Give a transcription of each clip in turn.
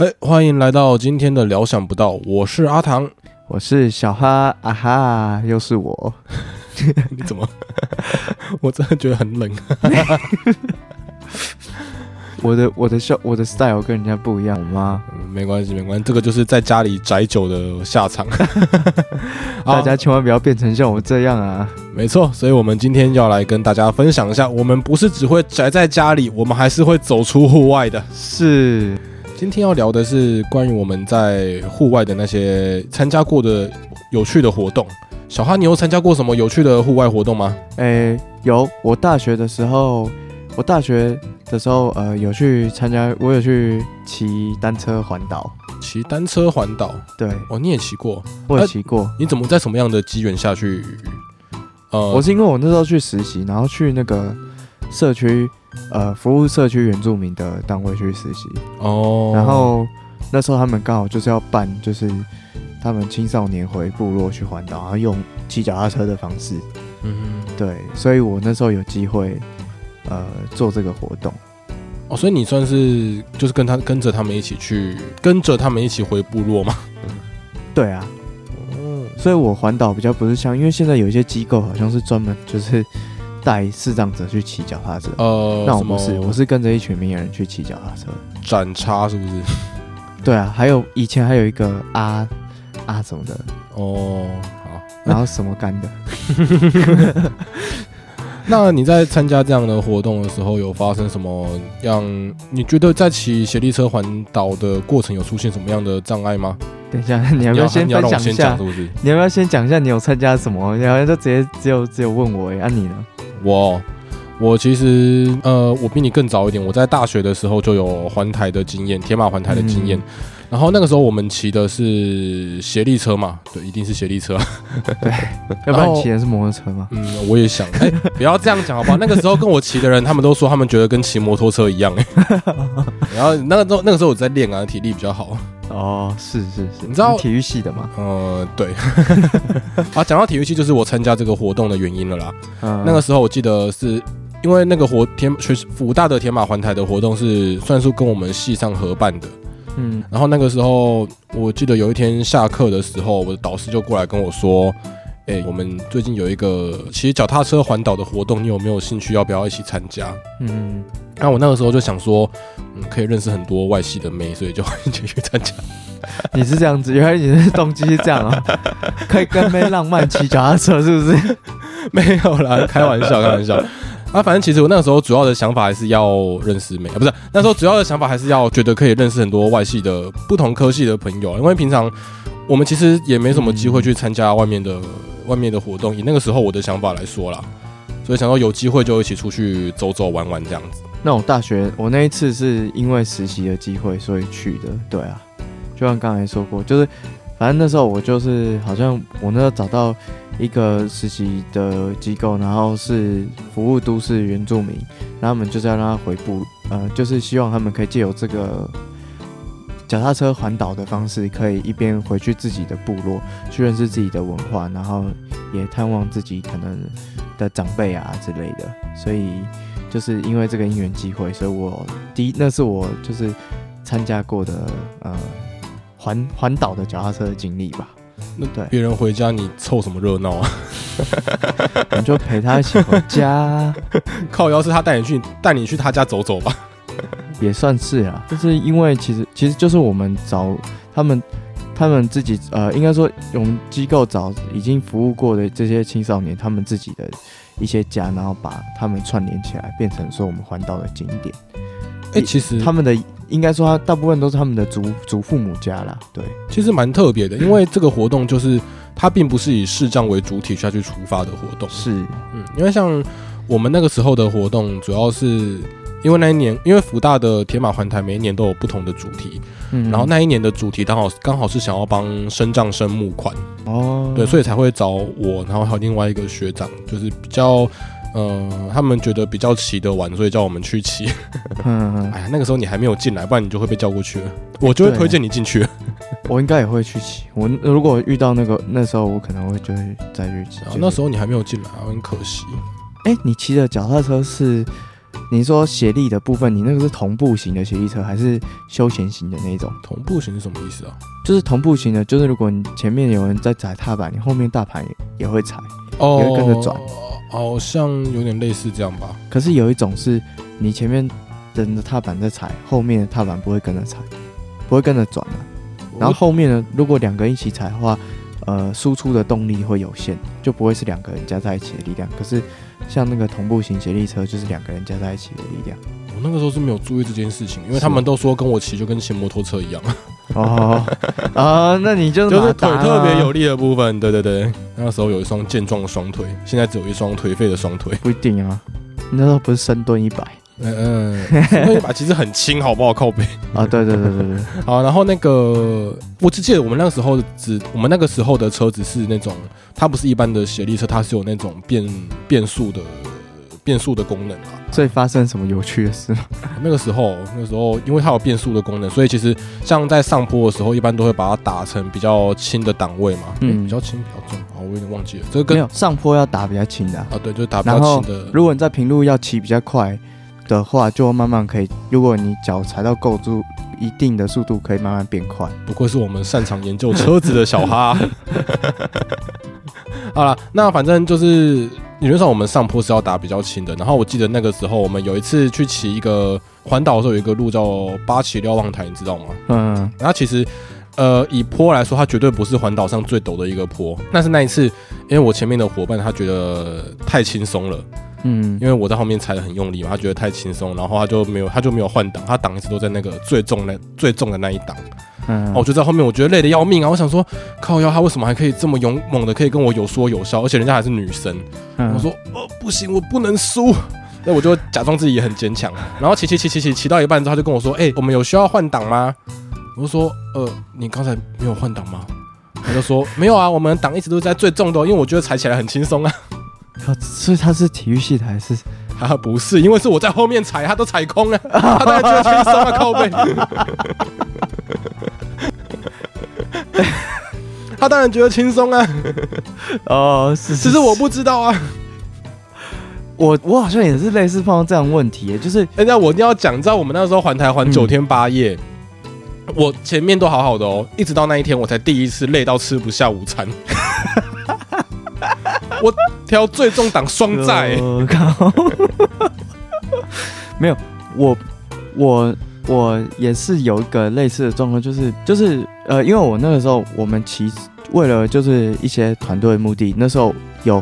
哎，欢迎来到今天的聊想不到，我是阿唐，我是小哈啊哈，又是我。你怎么？我真的觉得很冷。我的我的笑我的 style 跟人家不一样吗？没关系没关系，这个就是在家里宅久的下场。大家千万不要变成像我这样啊！没错，所以我们今天要来跟大家分享一下，我们不是只会宅在家里，我们还是会走出户外的。是，今天要聊的是关于我们在户外的那些参加过的有趣的活动。小哈，你有参加过什么有趣的户外活动吗？诶，有，我大学的时候，我大学。的时候，呃，有去参加，我有去骑单车环岛。骑单车环岛，对，哦，你也骑过，我也骑过。你怎么在什么样的机缘下去？呃，我是因为我那时候去实习，然后去那个社区，呃，服务社区原住民的单位去实习。哦。然后那时候他们刚好就是要办，就是他们青少年回部落去环岛，然后用骑脚踏车的方式。嗯。对，所以我那时候有机会。呃，做这个活动哦，所以你算是就是跟他跟着他们一起去，跟着他们一起回部落吗？对啊，嗯，所以我环岛比较不是像，因为现在有一些机构好像是专门就是带视障者去骑脚踏车，呃，那我不是，我是跟着一群名人去骑脚踏车，斩叉是不是？对啊，还有以前还有一个阿阿什么的哦，好，然后什么干的。那你在参加这样的活动的时候，有发生什么样？你觉得在骑斜力车环岛的过程有出现什么样的障碍吗？等一下，你要不要先分享一下？你要不要先讲一下你有参加什么？然后就直接只有只有问我哎，那你呢？我我其实呃，我比你更早一点，我在大学的时候就有环台的经验，铁马环台的经验。然后那个时候我们骑的是斜力车嘛，对，一定是斜力车。对，要不然骑的是摩托车吗？嗯，我也想。哎，不要这样讲好不好？那个时候跟我骑的人，他们都说他们觉得跟骑摩托车一样。哎，然后那个时候那个时候我在练啊，体力比较好。哦，是是是，你知道体育系的吗？呃，对。啊，讲到体育系，就是我参加这个活动的原因了啦。那个时候我记得是因为那个活天学武大的铁马环台的活动是算是跟我们系上合办的。嗯，然后那个时候，我记得有一天下课的时候，我的导师就过来跟我说：“哎，我们最近有一个骑脚踏车环岛的活动，你有没有兴趣？要不要一起参加？”嗯，那我那个时候就想说，嗯，可以认识很多外系的妹，所以就 一起去参加。你是这样子，原来你的动机是这样啊？可以跟妹浪漫骑脚踏车，是不是？没有啦，开玩笑，开玩笑。啊，反正其实我那个时候主要的想法还是要认识美啊，不是那时候主要的想法还是要觉得可以认识很多外系的不同科系的朋友，因为平常我们其实也没什么机会去参加外面的外面的活动。以那个时候我的想法来说啦，所以想说有机会就一起出去走走玩玩这样子。那我大学我那一次是因为实习的机会所以去的，对啊，就像刚才说过，就是反正那时候我就是好像我那时候找到。一个实习的机构，然后是服务都市原住民，然后我们就是要让他回部，呃，就是希望他们可以借由这个脚踏车环岛的方式，可以一边回去自己的部落，去认识自己的文化，然后也探望自己可能的长辈啊之类的。所以就是因为这个因缘机会，所以我第一那是我就是参加过的呃环环岛的脚踏车的经历吧。那对别人回家，你凑什么热闹啊？你就陪他一起回家。靠，要是他带你去，带你去他家走走吧。也算是啊，就是因为其实其实就是我们找他们，他们自己呃，应该说我们机构找已经服务过的这些青少年，他们自己的一些家，然后把他们串联起来，变成说我们环岛的景点。哎，其实他们的。应该说，他大部分都是他们的祖祖父母家啦。对，其实蛮特别的，因为这个活动就是它并不是以视障为主体下去出发的活动。是，嗯，因为像我们那个时候的活动，主要是因为那一年，因为福大的铁马环台每一年都有不同的主题，嗯，然后那一年的主题刚好刚好是想要帮生障生募款哦，对，所以才会找我，然后还有另外一个学长，就是比较。呃，他们觉得比较骑得完，所以叫我们去骑。嗯，哎呀，那个时候你还没有进来，不然你就会被叫过去了。我就会推荐你进去。我应该也会去骑。我如果遇到那个那时候，我可能会就会再去骑。那时候你还没有进来，很可惜。哎，你骑的脚踏车是你说斜力的部分，你那个是同步型的斜力车，还是休闲型的那种？同步型是什么意思啊？就是同步型的，就是如果你前面有人在踩踏板，你后面大盘也也会踩，也会跟着转。好像有点类似这样吧。可是有一种是你前面人的踏板在踩，后面的踏板不会跟着踩，不会跟着转的。然后后面呢，如果两个人一起踩的话，呃，输出的动力会有限，就不会是两个人加在一起的力量。可是。像那个同步型接力车，就是两个人加在一起的力量。我那个时候是没有注意这件事情，因为他们都说跟我骑就跟骑摩托车一样。哦啊，那你就就是腿特别有力的部分。对对对，那时候有一双健壮的双腿，现在只有一双颓废的双腿。不一定啊，你那时候不是深蹲一百。嗯嗯，那一把其实很轻，好不好？靠背啊，对对对对对。好，然后那个，我只记得我们那个时候只，我们那个时候的车子是那种，它不是一般的斜力车，它是有那种变变速的变速的功能啊。所以发生什么有趣的事吗？那个时候，那个时候，因为它有变速的功能，所以其实像在上坡的时候，一般都会把它打成比较轻的档位嘛。嗯，比较轻，比较重。啊，我有点忘记了，这个跟上坡要打比较轻的啊，对，就是打比较轻的。如果你在平路要骑比较快。的话就慢慢可以，如果你脚踩到够住一定的速度，可以慢慢变快。不愧是我们擅长研究车子的小哈。好了，那反正就是理论上我们上坡是要打比较轻的。然后我记得那个时候我们有一次去骑一个环岛的时候，有一个路叫八旗瞭望台，你知道吗？嗯。然后其实呃以坡来说，它绝对不是环岛上最陡的一个坡。但是那一次，因为我前面的伙伴他觉得太轻松了。嗯，因为我在后面踩的很用力嘛，他觉得太轻松，然后他就没有，他就没有换挡，他档一直都在那个最重的最重的那一档。嗯，我就在后面，我觉得累得要命啊！我想说，靠腰，他为什么还可以这么勇猛的，可以跟我有说有笑，而且人家还是女生。我说，哦，不行，我不能输。那我就假装自己也很坚强，然后骑骑骑骑骑骑到一半之后，他就跟我说，哎，我们有需要换挡吗？我就说，呃，你刚才没有换挡吗？他就说，没有啊，我们档一直都在最重的，因为我觉得踩起来很轻松啊。所以他是体育系的还是？啊，不是，因为是我在后面踩，他都踩空了，他当然觉得轻松啊，靠背。他当然觉得轻松啊。哦，是，只是我不知道啊。我我好像也是类似碰到这样问题，就是哎，那我一定要讲，知道我们那时候环台环九天八夜，我前面都好好的哦，一直到那一天，我才第一次累到吃不下午餐。我挑最重档双载，没有，我我我也是有一个类似的状况，就是就是呃，因为我那个时候我们骑为了就是一些团队的目的，那时候有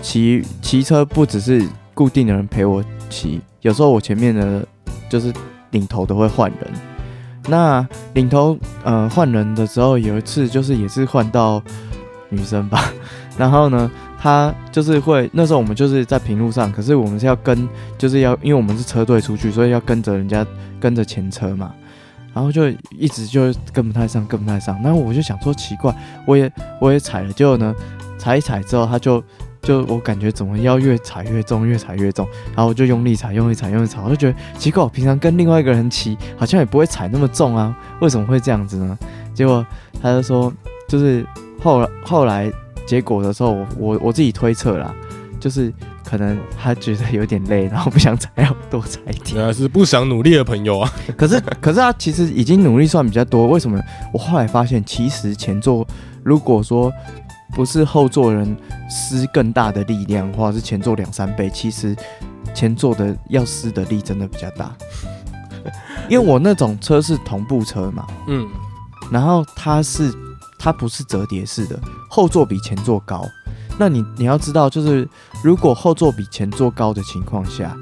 骑骑车不只是固定的人陪我骑，有时候我前面的就是领头都会换人。那领头呃换人的时候，有一次就是也是换到女生吧，然后呢。他就是会那时候我们就是在平路上，可是我们是要跟，就是要因为我们是车队出去，所以要跟着人家跟着前车嘛，然后就一直就跟不太上，跟不太上。然后我就想说奇怪，我也我也踩了，结果呢踩一踩之后，他就就我感觉怎么要越踩越重，越踩越重，然后我就用力踩，用力踩，用力踩，我就觉得奇怪，我平常跟另外一个人骑好像也不会踩那么重啊，为什么会这样子呢？结果他就说，就是后后来。结果的时候，我我我自己推测啦，就是可能他觉得有点累，然后不想踩，要多踩一点。原来是不想努力的朋友啊。可是可是他其实已经努力算比较多。为什么？我后来发现，其实前座如果说不是后座人施更大的力量，或者是前座两三倍，其实前座的要施的力真的比较大。因为我那种车是同步车嘛，嗯，然后它是。它不是折叠式的，后座比前座高。那你你要知道，就是如果后座比前座高的情况下，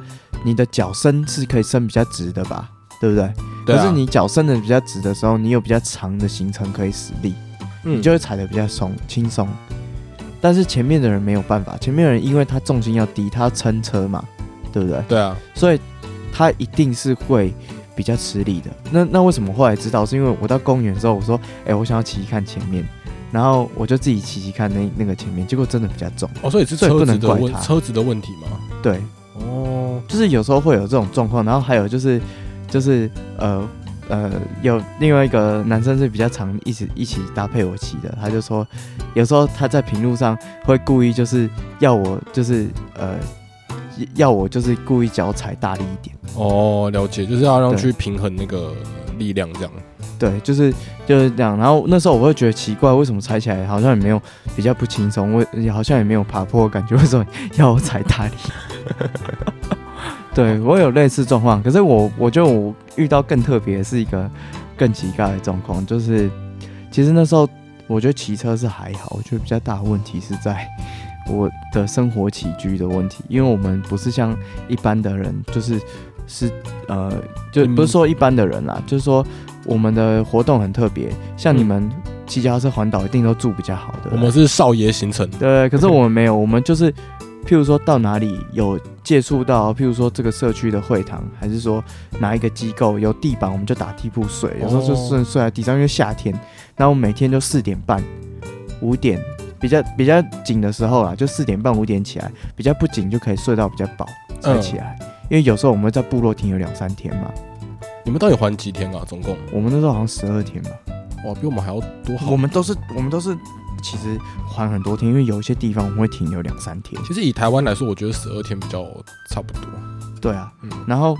你的脚伸是可以伸比较直的吧？对不对？可是你脚伸的比较直的时候，你有比较长的行程可以使力，你就会踩的比较松轻松。但是前面的人没有办法，前面的人因为他重心要低，他要撑车嘛，对不对？对啊，所以他一定是会。比较吃力的，那那为什么后来知道？是因为我到公园之后，我说，哎，我想要骑骑看前面，然后我就自己骑骑看那那个前面，结果真的比较重。哦，所以是车子的问车子的问题吗？对，哦，就是有时候会有这种状况，然后还有就是就是呃呃，有另外一个男生是比较常一起一起搭配我骑的，他就说，有时候他在平路上会故意就是要我就是呃。要我就是故意脚踩大力一点。哦，了解，就是要让去平衡那个力量这样。对，就是就是这样。然后那时候我会觉得奇怪，为什么踩起来好像也没有比较不轻松，我好像也没有爬坡感觉，为什么要我踩大力？对我有类似状况，可是我我觉得我遇到更特别是一个更奇怪的状况，就是其实那时候我觉得骑车是还好，我觉得比较大的问题是在我的生活起居的问题，因为我们不是像一般的人，就是是呃，就不是说一般的人啦，就是说我们的活动很特别，像你们骑脚踏车环岛一定都住比较好的，我们是少爷行程，对，可是我们没有，我们就是。譬如说到哪里有接触到，譬如说这个社区的会堂，还是说哪一个机构有地板，我们就打地铺睡。有时候就睡睡在地上，因为夏天。然后每天就四点半、五点比较比较紧的时候啦，就四点半、五点起来；比较不紧就可以睡到比较饱才起来。因为有时候我们在部落停留两三天嘛。你们到底还几天啊？总共？我们那时候好像十二天吧。哇，比我们还要多好。我们都是我们都是。其实还很多天，因为有一些地方我们会停留两三天。其实以台湾来说，我觉得十二天比较差不多。对啊，嗯。然后，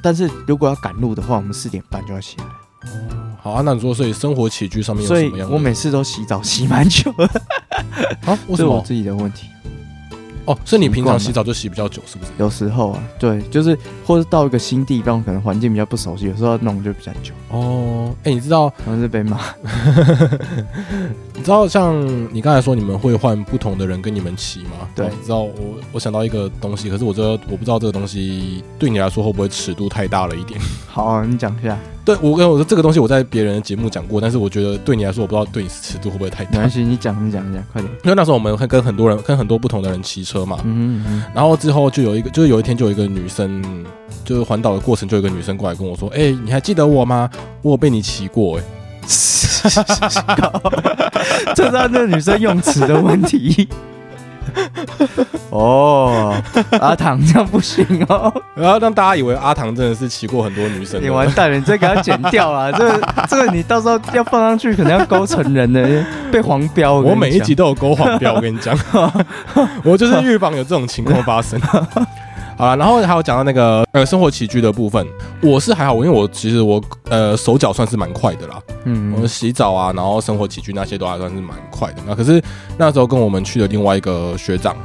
但是如果要赶路的话，我们四点半就要起来。哦，好啊。那你说，所以生活起居上面有什么样？我每次都洗澡洗蛮久。啊，是我自己的问题。哦，是你平常洗澡就洗比较久，是不是？有时候啊，对，就是或者到一个新地方，可能环境比较不熟悉，有时候弄就比较久。哦，哎，你知道？可能是被骂。你知道，像你刚才说，你们会换不同的人跟你们骑吗？对。你知道，我我想到一个东西，可是我觉得我不知道这个东西对你来说会不会尺度太大了一点。好，你讲一下。对，我跟我说这个东西我在别人的节目讲过，但是我觉得对你来说，我不知道对你尺度会不会太大。没关系，你讲，你讲，你讲，快点。因为那时候我们会跟很多人，跟很多不同的人骑车嘛。嗯嗯。然后之后就有一个，就是有一天就有一个女生，就是环岛的过程，就有一个女生过来跟我说：“哎，你还记得我吗？我有被你骑过。” 哎，这是那个女生用词的问题。哦，阿唐这样不行哦，然后让大家以为阿唐真的是骑过很多女生。你完蛋了，你再给他剪掉啊！这个这个你到时候要放上去，可能要勾成人的，被黄标。我每一集都有勾黄标，我跟你讲，我就是预防有这种情况发生。好了，然后还有讲到那个呃生活起居的部分，我是还好，因为我其实我呃手脚算是蛮快的啦，嗯，我们洗澡啊，然后生活起居那些都还算是蛮快的。那可是那时候跟我们去的另外一个学长，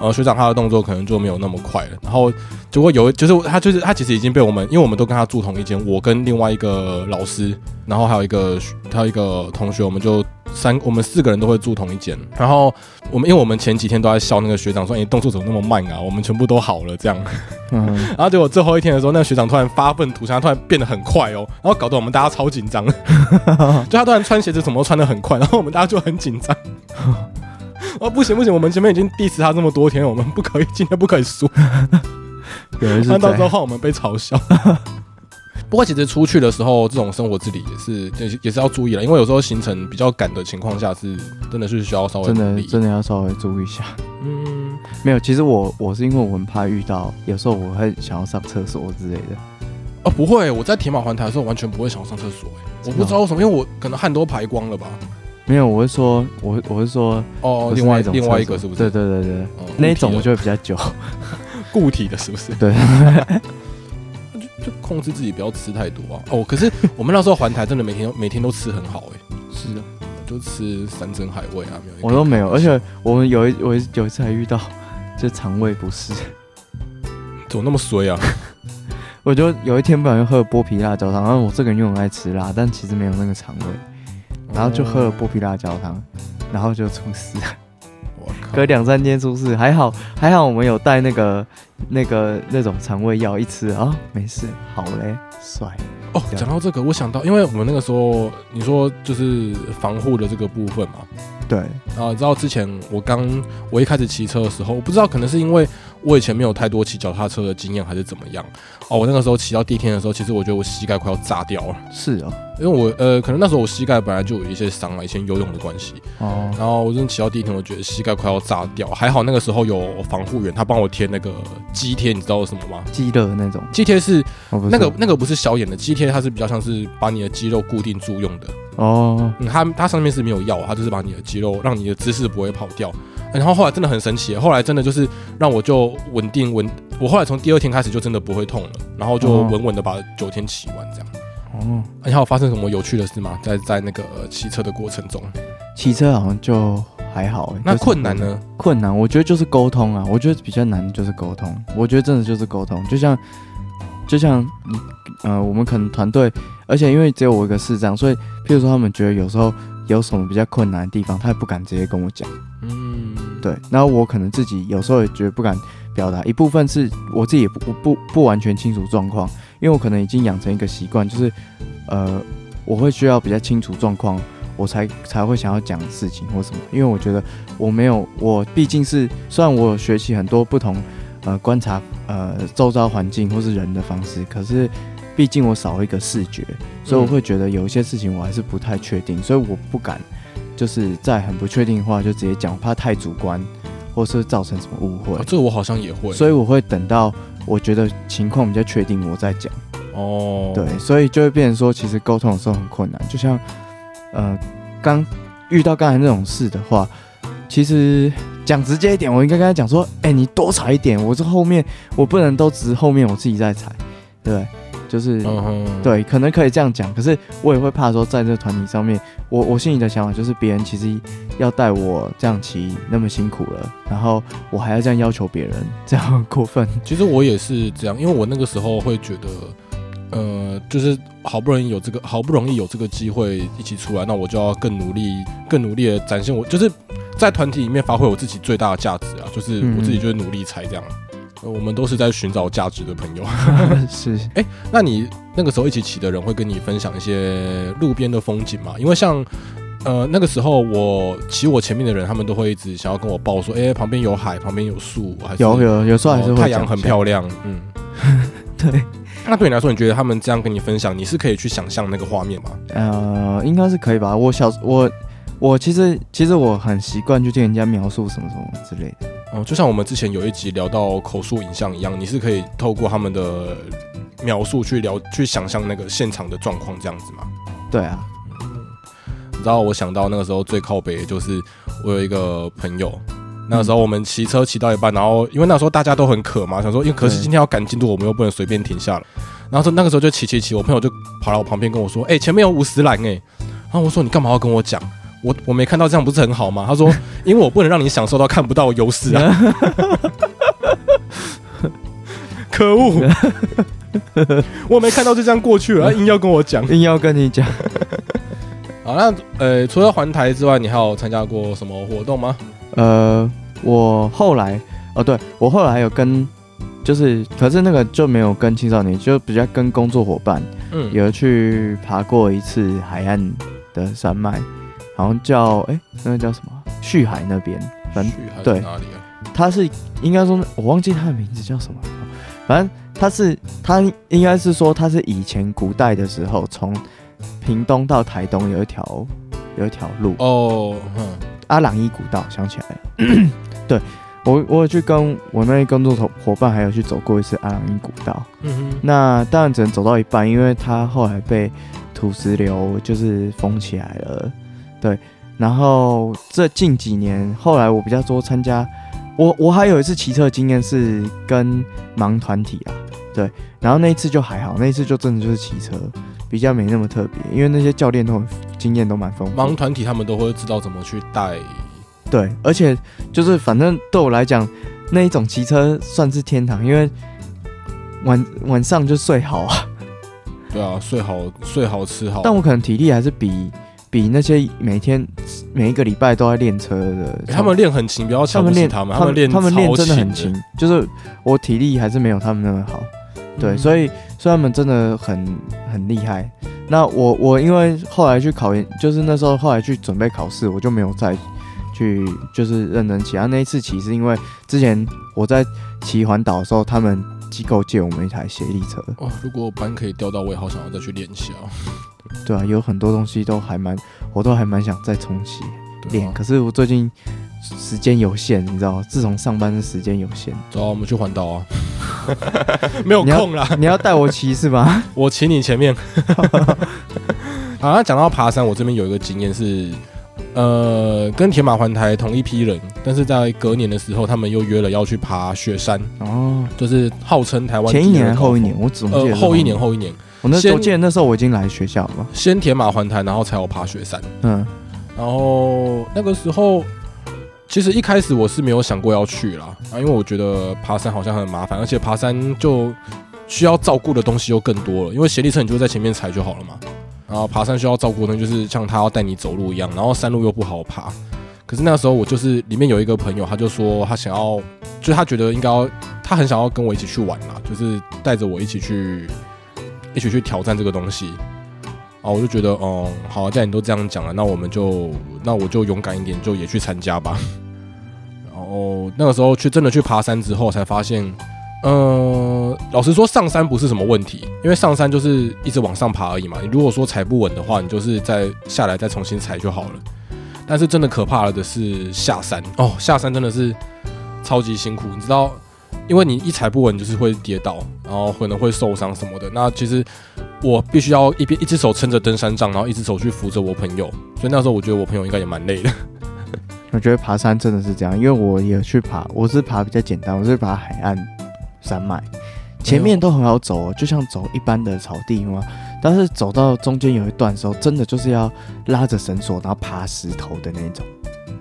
呃学长他的动作可能就没有那么快了。然后就会有就是他就是他其实已经被我们，因为我们都跟他住同一间，我跟另外一个老师，然后还有一个还有一个同学，我们就。三，我们四个人都会住同一间。然后我们，因为我们前几天都在笑那个学长，说你动作怎么那么慢啊？我们全部都好了这样。嗯。然后结果最后一天的时候，那个学长突然发愤图强，突然变得很快哦，然后搞得我们大家超紧张。就他突然穿鞋子什么都穿的很快，然后我们大家就很紧张。哦，不行不行，我们前面已经 diss 他这么多天，我们不可以今天不可以输。那到时候换我们被嘲笑。不过其实出去的时候，这种生活自理也是也也是要注意了，因为有时候行程比较赶的情况下，是真的是需要稍微真的真的要稍微注意一下。嗯，没有，其实我我是因为我很怕遇到，有时候我会想要上厕所之类的。哦，不会，我在铁马环台的时候完全不会想要上厕所，哎，我不知道为什么，因为我可能汗都排光了吧。没有，我是说，我我是说，哦，另外另外一个是不是？对对对对，那一种我就会比较久，固体的是不是？对。就 就控制自己不要吃太多啊！哦，可是我们那时候环台真的每天 每天都吃很好哎，是的，就吃山珍海味啊，没有，我都没有，而且我们有一我有一次还遇到就肠胃不适，怎么那么衰啊？我就有一天不小心喝了剥皮辣椒汤，然后我这个人又很爱吃辣，但其实没有那个肠胃，然后就喝了剥皮辣椒汤，然后就出事。隔两三天出事，还好还好，我们有带那个那个那种肠胃药，一吃啊没事，好嘞，帅哦。讲到这个，我想到，因为我们那个时候你说就是防护的这个部分嘛，对啊，你知道之前我刚我一开始骑车的时候，我不知道可能是因为。我以前没有太多骑脚踏车的经验，还是怎么样？哦，我那个时候骑到第一天的时候，其实我觉得我膝盖快要炸掉了。是啊，因为我呃，可能那时候我膝盖本来就有一些伤啊，以前游泳的关系。哦。然后我真的骑到第一天，我觉得膝盖快要炸掉。还好那个时候有防护员，他帮我贴那个肌贴，你知道什么吗？肌的那种。肌贴是那个那个不是消炎的，肌贴它是比较像是把你的肌肉固定住用的。哦。它它上面是没有药，它就是把你的肌肉让你的姿势不会跑掉。然后后来真的很神奇，后来真的就是让我就稳定稳，我后来从第二天开始就真的不会痛了，然后就稳稳的把九天骑完这样。哦，你还有发生什么有趣的事吗？在在那个骑车的过程中，骑车好像就还好。那困难呢？困难，我觉得就是沟通啊。我觉得比较难就是沟通。我觉得真的就是沟通，就像就像你呃，我们可能团队，而且因为只有我一个市长，所以譬如说他们觉得有时候有什么比较困难的地方，他也不敢直接跟我讲。嗯，对。然后我可能自己有时候也觉得不敢表达，一部分是我自己也不不不完全清楚状况。因为我可能已经养成一个习惯，就是，呃，我会需要比较清楚状况，我才才会想要讲事情或什么。因为我觉得我没有，我毕竟是虽然我有学习很多不同，呃，观察呃周遭环境或是人的方式，可是毕竟我少了一个视觉，所以我会觉得有一些事情我还是不太确定，所以我不敢就是在很不确定的话就直接讲，怕太主观，或是造成什么误会。这我好像也会，所以我会等到。我觉得情况比较确定，我再讲。哦，对，所以就会变成说，其实沟通的时候很困难。就像，呃，刚遇到刚才那种事的话，其实讲直接一点，我应该跟他讲说，哎，你多踩一点，我这后面我不能都只后面我自己在踩，对。就是，对，可能可以这样讲，可是我也会怕说，在这个团体上面，我我心里的想法就是，别人其实要带我这样骑那么辛苦了，然后我还要这样要求别人，这样很过分。其实我也是这样，因为我那个时候会觉得，呃，就是好不容易有这个，好不容易有这个机会一起出来，那我就要更努力，更努力的展现我，就是在团体里面发挥我自己最大的价值啊，就是我自己就是努力才这样。我们都是在寻找价值的朋友。是，哎，那你那个时候一起骑的人会跟你分享一些路边的风景吗？因为像，呃，那个时候我骑我前面的人，他们都会一直想要跟我报说，哎，旁边有海，旁边有树，还是有有有时候还是太阳很漂亮。嗯，对。那对你来说，你觉得他们这样跟你分享，你是可以去想象那个画面吗？呃，应该是可以吧。我小我我其实其实我很习惯去听人家描述什么什么之类的。哦，就像我们之前有一集聊到口述影像一样，你是可以透过他们的描述去聊、去想象那个现场的状况，这样子吗？对啊。你知道我想到那个时候最靠北，就是我有一个朋友，那个时候我们骑车骑到一半，然后因为那时候大家都很渴嘛，想说，因为可是今天要赶进度，我们又不能随便停下了。然后说那个时候就骑骑骑，我朋友就跑到我旁边跟我说：“哎，前面有五十栏哎。”然后我说：“你干嘛要跟我讲？”我我没看到这样不是很好吗？他说，因为我不能让你享受到看不到优势啊！可恶！我没看到就这样过去了，他硬要跟我讲，硬要跟你讲。好，那呃，除了环台之外，你还有参加过什么活动吗？呃，我后来哦，对我后来还有跟，就是可是那个就没有跟青少年，就比较跟工作伙伴，嗯，有去爬过一次海岸的山脉。好像叫哎，那个叫什么？旭海那边，反正对哪里啊？他是应该说，我忘记他的名字叫什么。反正他是他应该是说，他是以前古代的时候，从屏东到台东有一条有一条路哦，阿朗伊古道，想起来了。对我，我有去跟我那些工作伙伙伴，还有去走过一次阿朗伊古道。嗯哼，那当然只能走到一半，因为他后来被土石流就是封起来了。对，然后这近几年，后来我比较多参加，我我还有一次骑车经验是跟盲团体啊，对，然后那一次就还好，那一次就真的就是骑车，比较没那么特别，因为那些教练都很经验都蛮丰富。盲团体他们都会知道怎么去带，对，而且就是反正对我来讲，那一种骑车算是天堂，因为晚晚上就睡好啊，对啊，睡好睡好吃好，但我可能体力还是比。比那些每天每一个礼拜都在练车的，他们练很勤，不要他们练他们，他们练他们练真的很勤，就是我体力还是没有他们那么好，对，所以所以他们真的很很厉害。那我我因为后来去考研，就是那时候后来去准备考试，我就没有再去就是认真骑。啊那一次骑是因为之前我在骑环岛的时候，他们机构借我们一台协力车。哇，如果班可以调到，我也好想要再去练一下。对啊，有很多东西都还蛮，我都还蛮想再重启练。可是我最近时间有限，你知道自从上班的时间有限，走，我们去环岛啊！没有空啦，你要带我骑是吧？我骑你前面。好，讲到爬山，我这边有一个经验是，呃，跟铁马环台同一批人，但是在隔年的时候，他们又约了要去爬雪山哦，就是号称台湾前一年后一年，我怎么记得后一年后一年？我那我记得那时候我已经来学校了，先铁马环台，然后才有爬雪山。嗯，然后那个时候，其实一开始我是没有想过要去啦，啊，因为我觉得爬山好像很麻烦，而且爬山就需要照顾的东西又更多了，因为斜力车你就在前面踩就好了嘛。然后爬山需要照顾的，就是像他要带你走路一样，然后山路又不好爬。可是那时候我就是里面有一个朋友，他就说他想要，就是他觉得应该要，他很想要跟我一起去玩嘛，就是带着我一起去，一起去挑战这个东西。啊，我就觉得，哦，好，既然你都这样讲了，那我们就，那我就勇敢一点，就也去参加吧。然后那个时候去真的去爬山之后，才发现。呃，老实说，上山不是什么问题，因为上山就是一直往上爬而已嘛。你如果说踩不稳的话，你就是再下来再重新踩就好了。但是真的可怕了的是下山哦，下山真的是超级辛苦，你知道，因为你一踩不稳就是会跌倒，然后可能会受伤什么的。那其实我必须要一边一只手撑着登山杖，然后一只手去扶着我朋友，所以那时候我觉得我朋友应该也蛮累的。我觉得爬山真的是这样，因为我也去爬，我是爬比较简单，我是爬海岸。山脉前面都很好走，就像走一般的草地嘛。但是走到中间有一段时候，真的就是要拉着绳索，然后爬石头的那种。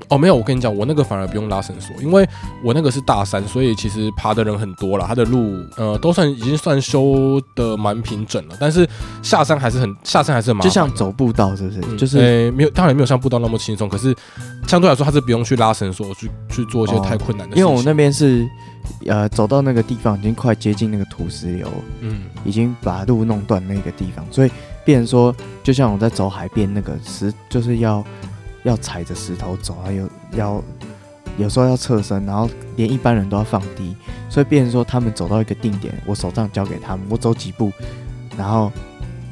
哦，没有，我跟你讲，我那个反而不用拉绳索，因为我那个是大山，所以其实爬的人很多了。它的路呃都算已经算修的蛮平整了，但是下山还是很下山还是很麻烦。就像走步道，是不是？就是诶，没有，当然没有像步道那么轻松，可是相对来说，它是不用去拉绳索去去做一些太困难的。因为我那边是呃走到那个地方已经快接近那个土石流，嗯，已经把路弄断那个地方，所以变成说，就像我在走海边那个石，就是要。要踩着石头走，啊有要有时候要侧身，然后连一般人都要放低，所以变成说他们走到一个定点，我手杖交给他们，我走几步，然后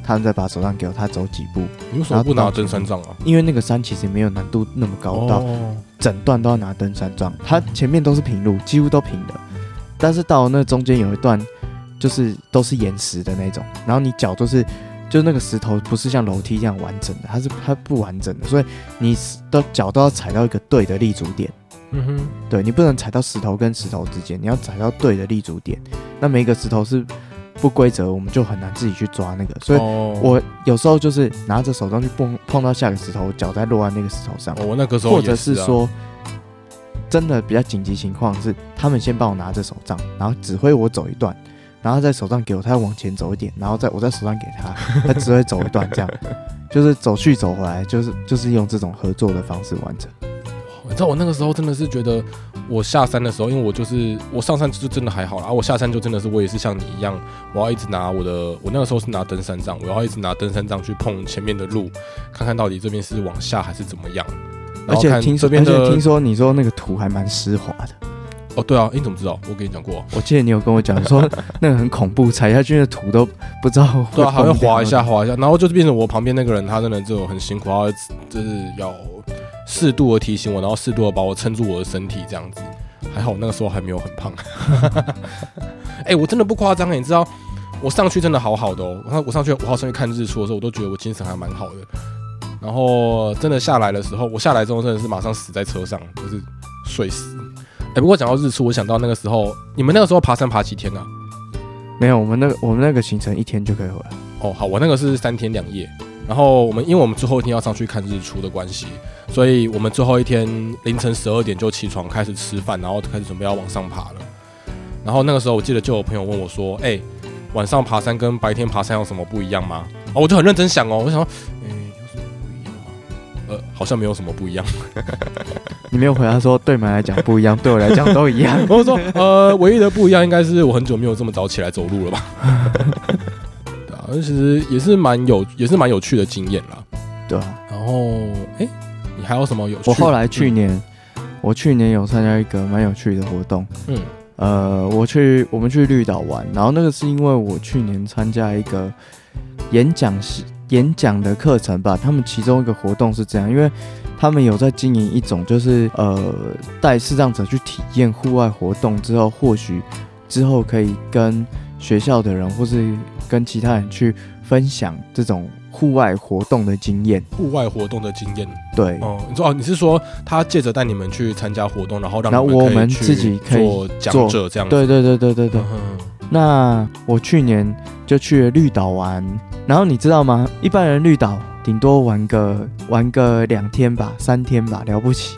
他们再把手杖给我，他走几步。你为什么不拿登山杖啊？因为那个山其实没有难度那么高，到整段都要拿登山杖。它前面都是平路，几乎都平的，但是到那中间有一段就是都是岩石的那种，然后你脚都是。就那个石头不是像楼梯这样完整的，它是它不完整的，所以你的脚都要踩到一个对的立足点。嗯哼，对你不能踩到石头跟石头之间，你要踩到对的立足点。那每一个石头是不规则，我们就很难自己去抓那个。所以我有时候就是拿着手杖去碰碰到下个石头，脚在落在那个石头上。我那个时候或者是说，真的比较紧急情况是，他们先帮我拿着手杖，然后指挥我走一段。然后在手杖给我，他要往前走一点，然后再我在手上给他，他只会走一段，这样就是走去走回来，就是就是用这种合作的方式完成。你知道我那个时候真的是觉得，我下山的时候，因为我就是我上山就真的还好啦，啊我下山就真的是我也是像你一样，我要一直拿我的，我那个时候是拿登山杖，我要一直拿登山杖去碰前面的路，看看到底这边是往下还是怎么样。而且听说，而且听说你说那个土还蛮湿滑的。哦，对啊，你怎么知道？我跟你讲过，我记得你有跟我讲说 那个很恐怖，踩下去的土都不知道，对啊，还会滑一下，滑一下，然后就是变成我旁边那个人，他真的就很辛苦，他就是要适度的提醒我，然后适度的把我撑住我的身体，这样子。还好那个时候还没有很胖。哎，我真的不夸张，你知道，我上去真的好好的哦。我我上去五号上去看日出的时候，我都觉得我精神还蛮好的。然后真的下来的时候，我下来之后真的是马上死在车上，就是睡死。哎，不过讲到日出，我想到那个时候，你们那个时候爬山爬几天呢？没有，我们那个我们那个行程一天就可以回来。哦，好，我那个是三天两夜。然后我们因为我们最后一天要上去看日出的关系，所以我们最后一天凌晨十二点就起床开始吃饭，然后开始准备要往上爬了。然后那个时候我记得就有朋友问我说：“哎，晚上爬山跟白天爬山有什么不一样吗？”哦，我就很认真想哦，我想。呃，好像没有什么不一样。你没有回答说对们来讲不一样，对我来讲都一样。我说，呃，唯一的不一样应该是我很久没有这么早起来走路了吧？对啊，其实也是蛮有，也是蛮有趣的经验啦。对啊。然后，哎，你还有什么有趣？我后来去年，我去年有参加一个蛮有趣的活动。嗯。呃，我去我们去绿岛玩，然后那个是因为我去年参加一个演讲式。演讲的课程吧，他们其中一个活动是这样，因为他们有在经营一种，就是呃带视障者去体验户外活动之后，或许之后可以跟学校的人或是跟其他人去分享这种户外活动的经验。户外活动的经验，对，哦，你说哦，你是说他借着带你们去参加活动，然后让我们自己可以做讲者这样子？对对对对对对。嗯那我去年就去了绿岛玩，然后你知道吗？一般人绿岛顶多玩个玩个两天吧，三天吧，了不起。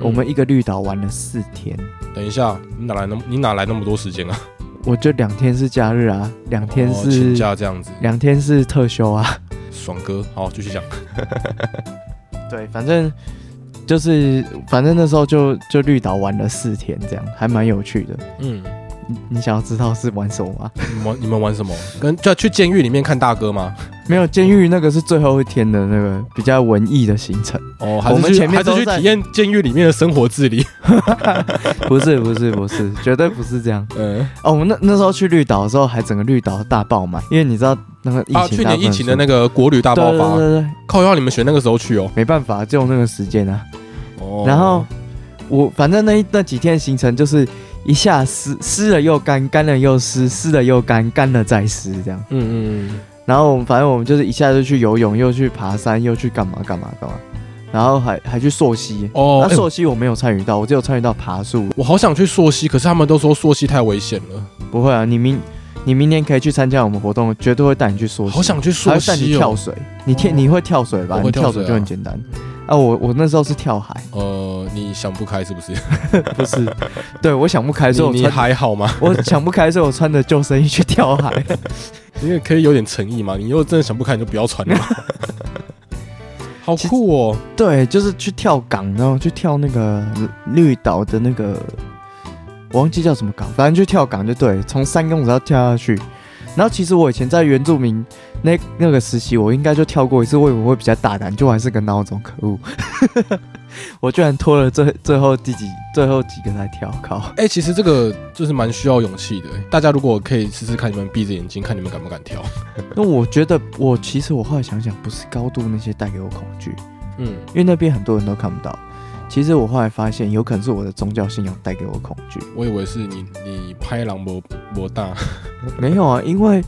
我们一个绿岛玩了四天，等一下，你哪来那么你哪来那么多时间啊？我就两天是假日啊，两天哦请是假这样子，两天是特休啊。爽哥，好，继续讲。对，反正就是反正那时候就就绿岛玩了四天，这样还蛮有趣的。嗯，你你想要知道是玩什么吗？你们玩你们玩什么？跟就去监狱里面看大哥吗？没有，监狱那个是最后一天的那个比较文艺的行程。哦，还我们前面还是都去体验监狱里面的生活自理？不是不是不是，绝对不是这样。嗯，哦，我们那那时候去绿岛的时候，还整个绿岛大爆满，因为你知道那个疫情、啊，去年疫情的那个国旅大大爆发，对对对对，靠要你们选那个时候去哦。没办法，就那个时间啊。哦然后我反正那一那几天的行程就是一下湿湿了又干，干了又湿，湿了又干，干了再湿这样。嗯嗯嗯，然后我们反正我们就是一下就去游泳，又去爬山，又去干嘛干嘛干嘛，然后还还去溯溪。哦，哎那溯溪我没有参与到，我只有参与到爬树。我好想去溯溪，可是他们都说溯溪太危险了，不会啊，你明你明年可以去参加我们活动，绝对会带你去溯溪。好想去还溯会带你。跳水，你跳哦你会跳水吧？你跳水跳水啊就很简单。啊，我我那时候是跳海，呃，你想不开是不是？不是，对我想不开，所以你你还好吗？我想不开，所以我穿着 救生衣去跳海。因为可以有点诚意嘛。你如果真的想不开，你就不要穿了嘛。好酷哦！对，就是去跳港，然后去跳那个绿岛的那个，我忘记叫什么港，反正就跳港就对，从三公尺要跳下去。然后其实我以前在原住民那那个实习，我应该就跳过一次，我以为会比较大胆，就还是个孬种，可恶！我居然拖了最最后第几最后几个才跳，靠！哎、其实这个就是蛮需要勇气的。大家如果可以试试看，你们闭着眼睛看你们敢不敢跳。那我觉得我其实我后来想想，不是高度那些带给我恐惧，嗯，因为那边很多人都看不到。其实我后来发现，有可能是我的宗教信仰带给我恐惧。我以为是你你拍狼博博大，没有啊，因为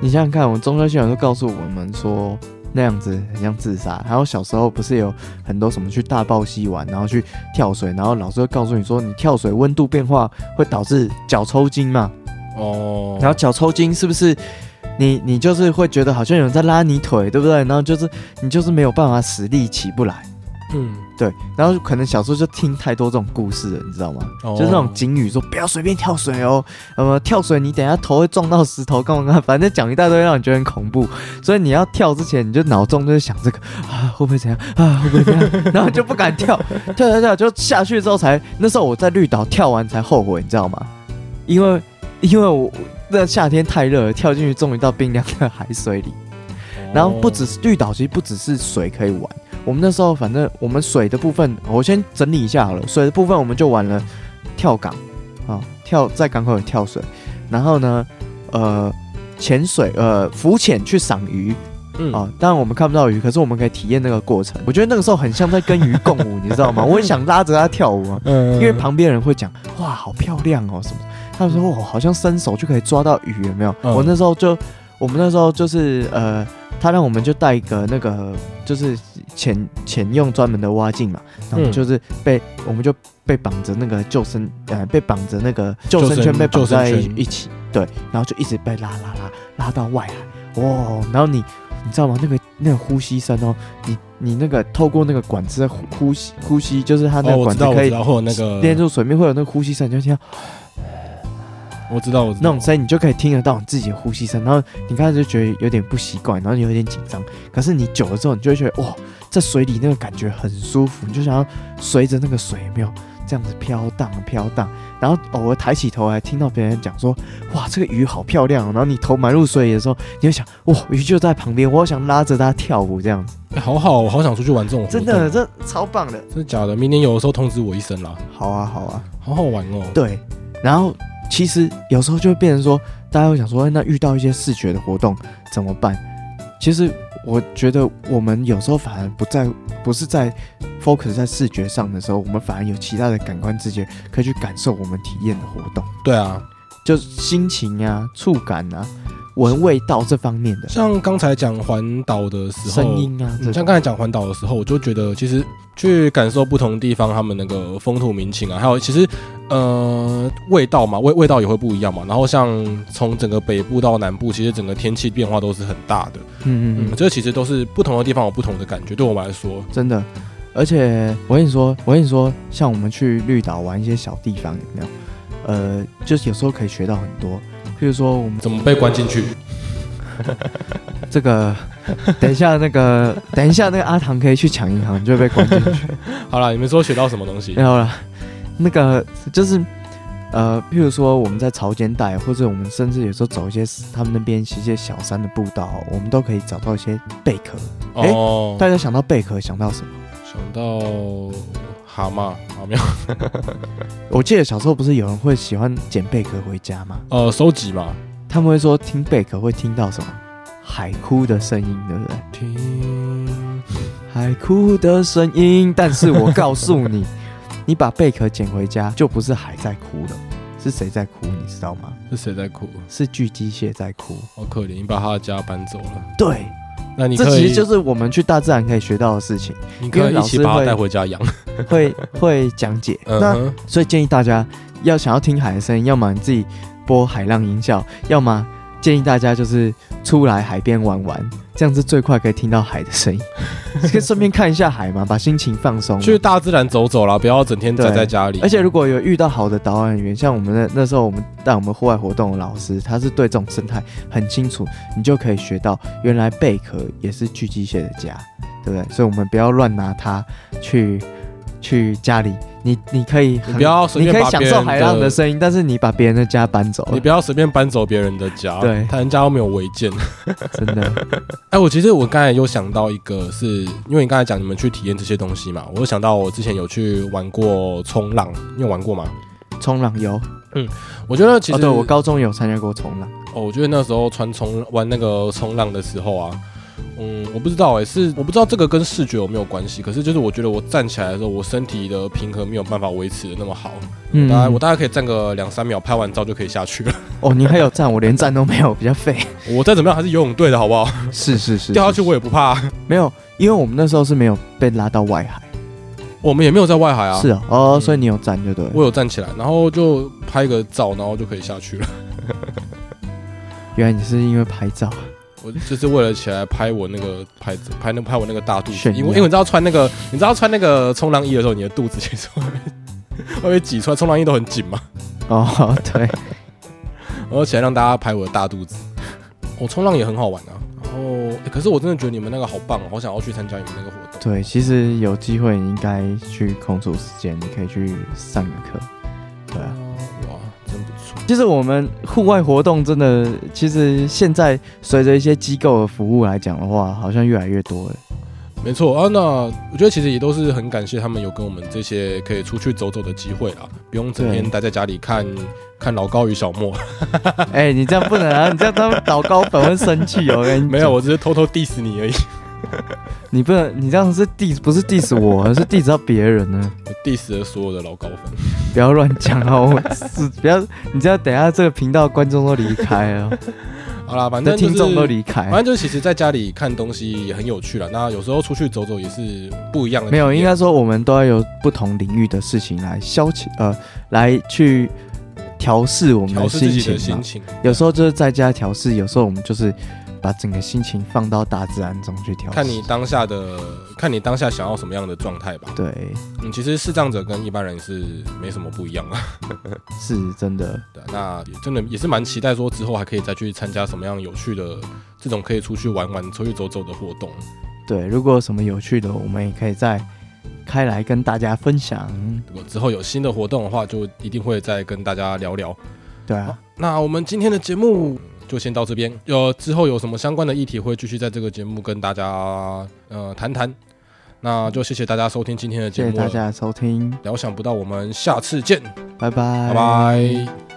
你想想看，我们宗教信仰都告诉我们说那样子很像自杀。还有小时候不是有很多什么去大爆溪玩，然后去跳水，然后老师会告诉你说，你跳水温度变化会导致脚抽筋嘛。哦，然后脚抽筋是不是你你就是会觉得好像有人在拉你腿，对不对？然后就是你就是没有办法使力起不来。嗯，对，然后可能小时候就听太多这种故事了，你知道吗？哦就是那种警语说不要随便跳水哦，呃，跳水你等下头会撞到石头，干嘛干嘛，反正讲一大堆让你觉得很恐怖。所以你要跳之前，你就脑中就是想这个啊，会不会怎样啊，会不会怎样，然后就不敢跳，跳跳跳就下去之后才，那时候我在绿岛跳完才后悔，你知道吗？因为因为我那夏天太热了，跳进去终于到冰凉的海水里，然后不只是绿岛，其实不只是水可以玩。我们那时候反正我们水的部分，我先整理一下好了。水的部分我们就玩了跳港啊，跳在港口里跳水，然后呢，呃，潜水，呃，浮潜去赏鱼嗯啊。当然我们看不到鱼，可是我们可以体验那个过程。我觉得那个时候很像在跟鱼共舞，你知道吗？我也想拉着它跳舞啊，嗯因为旁边人会讲哇，好漂亮哦什么。他们说哦，好像伸手就可以抓到鱼，有没有？嗯我那时候就，我们那时候就是呃，他让我们就带一个那个就是潜潜用专门的蛙镜嘛，然后就是被、我们就被绑着那个救生呃被绑着那个救救生生圈被绑在一起，对，然后就一直被拉拉拉拉到外海，哇，然后你你知道吗？那个那个呼吸声哦，你你那个透过那个管子的呼呼吸呼吸，就是它那哦，个管子可以连住水面会有那个呼吸声，你就听到我知道，我知道那种声音，你就可以听得到你自己的呼吸声。然后你开始就觉得有点不习惯，然后有点紧张。可是你久了之后，你就会觉得哇，在水里那个感觉很舒服，你就想要随着那个水有没有这样子飘荡飘荡。然后偶尔抬起头来听到别人讲说哇，这个鱼好漂亮、哦。然后你头埋入水里的时候，你就想哇，鱼就在旁边，我想拉着它跳舞这样。子。哎好好，我好想出去玩这种，真的，这超棒的。真的假的？明年有的时候通知我一声啦，好啊，好啊。好好玩哦。对，然后其实有时候就会变成说，大家会想说，哎那遇到一些视觉的活动怎么办？其实我觉得我们有时候反而不在，不是在 focus 在视觉上的时候，我们反而有其他的感官直觉可以去感受我们体验的活动，对啊，就是心情啊、触感啊，闻味道这方面的，像刚才讲环岛的时候，声音啊，像刚才讲环岛的时候，我就觉得其实去感受不同地方他们那个风土民情啊，还有其实呃味道嘛，味味道也会不一样嘛。然后像从整个北部到南部，其实整个天气变化都是很大的。嗯嗯嗯，这其实都是不同的地方有不同的感觉。对我们来说，真的。而且我跟你说，我跟你说，像我们去绿岛玩一些小地方，有没有？呃，就是有时候可以学到很多。譬如说，我们怎么被关进去？这个，等一下那个，等一下那个阿唐可以去抢银行，就会被关进去。好了，你们说学到什么东西？没有了。那个就是，呃，譬如说我们在潮间带，或者我们甚至有时候走一些他们那边一些小山的步道，我们都可以找到一些贝壳。哦，大家想到贝壳想到什么？想到蛤蟆，好没有？我记得小时候不是有人会喜欢捡贝壳回家吗？呃，收集嘛。他们会说听贝壳会听到什么？海哭的声音，对不对？听海哭的声音。但是我告诉你，你把贝壳捡回家，就不是海在哭了，是谁在哭？你知道吗？是谁在哭？是巨机械在哭。好可怜，你把他的家搬走了。对。那你这其实就是我们去大自然可以学到的事情。你可以一起把它带回家养，会会讲解。那所以建议大家要想要听海的声音，要么你自己播海浪音效，要么。建议大家就是出来海边玩玩，这样子最快可以听到海的声音，可 以顺便看一下海嘛，把心情放松，去大自然走走啦，不要整天宅在家里。而且如果有遇到好的导览员，像我们那那时候我们带我们户外活动的老师，他是对这种生态很清楚，你就可以学到原来贝壳也是巨机械的家，对不对？所以我们不要乱拿它去去家里。你你可以你不要随便你可以享受海浪的声音，但是你把别人的家搬走，你不要随便搬走别人的家，对，他人家又没有违建，真的。哎，我其实我刚才又想到一个，是因为你刚才讲你们去体验这些东西嘛，我就想到我之前有去玩过冲浪，你有玩过吗？冲浪有，嗯，我觉得其实对我高中有参加过冲浪，哦，我觉得那时候穿冲玩那个冲浪的时候啊。嗯，我不知道哎，是我不知道这个跟视觉有没有关系。可是就是我觉得我站起来的时候，我身体的平衡没有办法维持的那么好。嗯，大概我大概可以站个两三秒，拍完照就可以下去了。哦，你还有站，我连站都没有，比较废。我再怎么样还是游泳队的好不好？是是是，掉下去我也不怕。没有，因为我们那时候是没有被拉到外海，我们也没有在外海啊。是啊，哦，所以你有站就对。我有站起来，然后就拍个照，然后就可以下去了。原来你是因为拍照。我就是为了起来拍我那个拍子拍那拍我那个大肚子，因为因为你知道穿那个你知道穿那个冲浪衣的时候，你的肚子其实会会被挤出来，冲浪衣都很紧嘛。哦，对，我起来让大家拍我的大肚子。我冲浪也很好玩啊，然后可是我真的觉得你们那个好棒，哦好想要去参加你们那个活动。对，其实有机会你应该去空出时间，你可以去上个课。对啊。其实我们户外活动真的，其实现在随着一些机构的服务来讲的话，好像越来越多了。没错啊，那我觉得其实也都是很感谢他们有跟我们这些可以出去走走的机会啦，不用整天待在家里看看老高与小莫。哎，你这样不能啊！你这样他们老高粉会生气哦。没有，我只是偷偷 diss 你而已。你不能，你这样是 diss 不是 diss 我，而是 diss 到别人呢。diss 了所有的老高粉，不要乱讲哦！是不要，你这样等下这个频道观众都离开了。好啦，反正听众都离开。反正就是，其实在家里看东西也很有趣了。那有时候出去走走也是不一样的。没有，应该说我们都要有不同领域的事情来消遣，呃，来去调试我们的心情。有时候就是在家调试，有时候我们就是。把整个心情放到大自然中去调，看你当下的，看你当下想要什么样的状态吧。对，嗯，其实视障者跟一般人是没什么不一样啊。是真的，对，那也真的也是蛮期待说之后还可以再去参加什么样有趣的这种可以出去玩玩、出去走走的活动。对，如果有什么有趣的，我们也可以再开来跟大家分享。如果之后有新的活动的话，就一定会再跟大家聊聊。对啊，那我们今天的节目。就先到这边，有之后有什么相关的议题会继续在这个节目跟大家呃谈谈。那就谢谢大家收听今天的节目，谢谢大家收听，聊想不到我们下次见，拜拜，拜拜。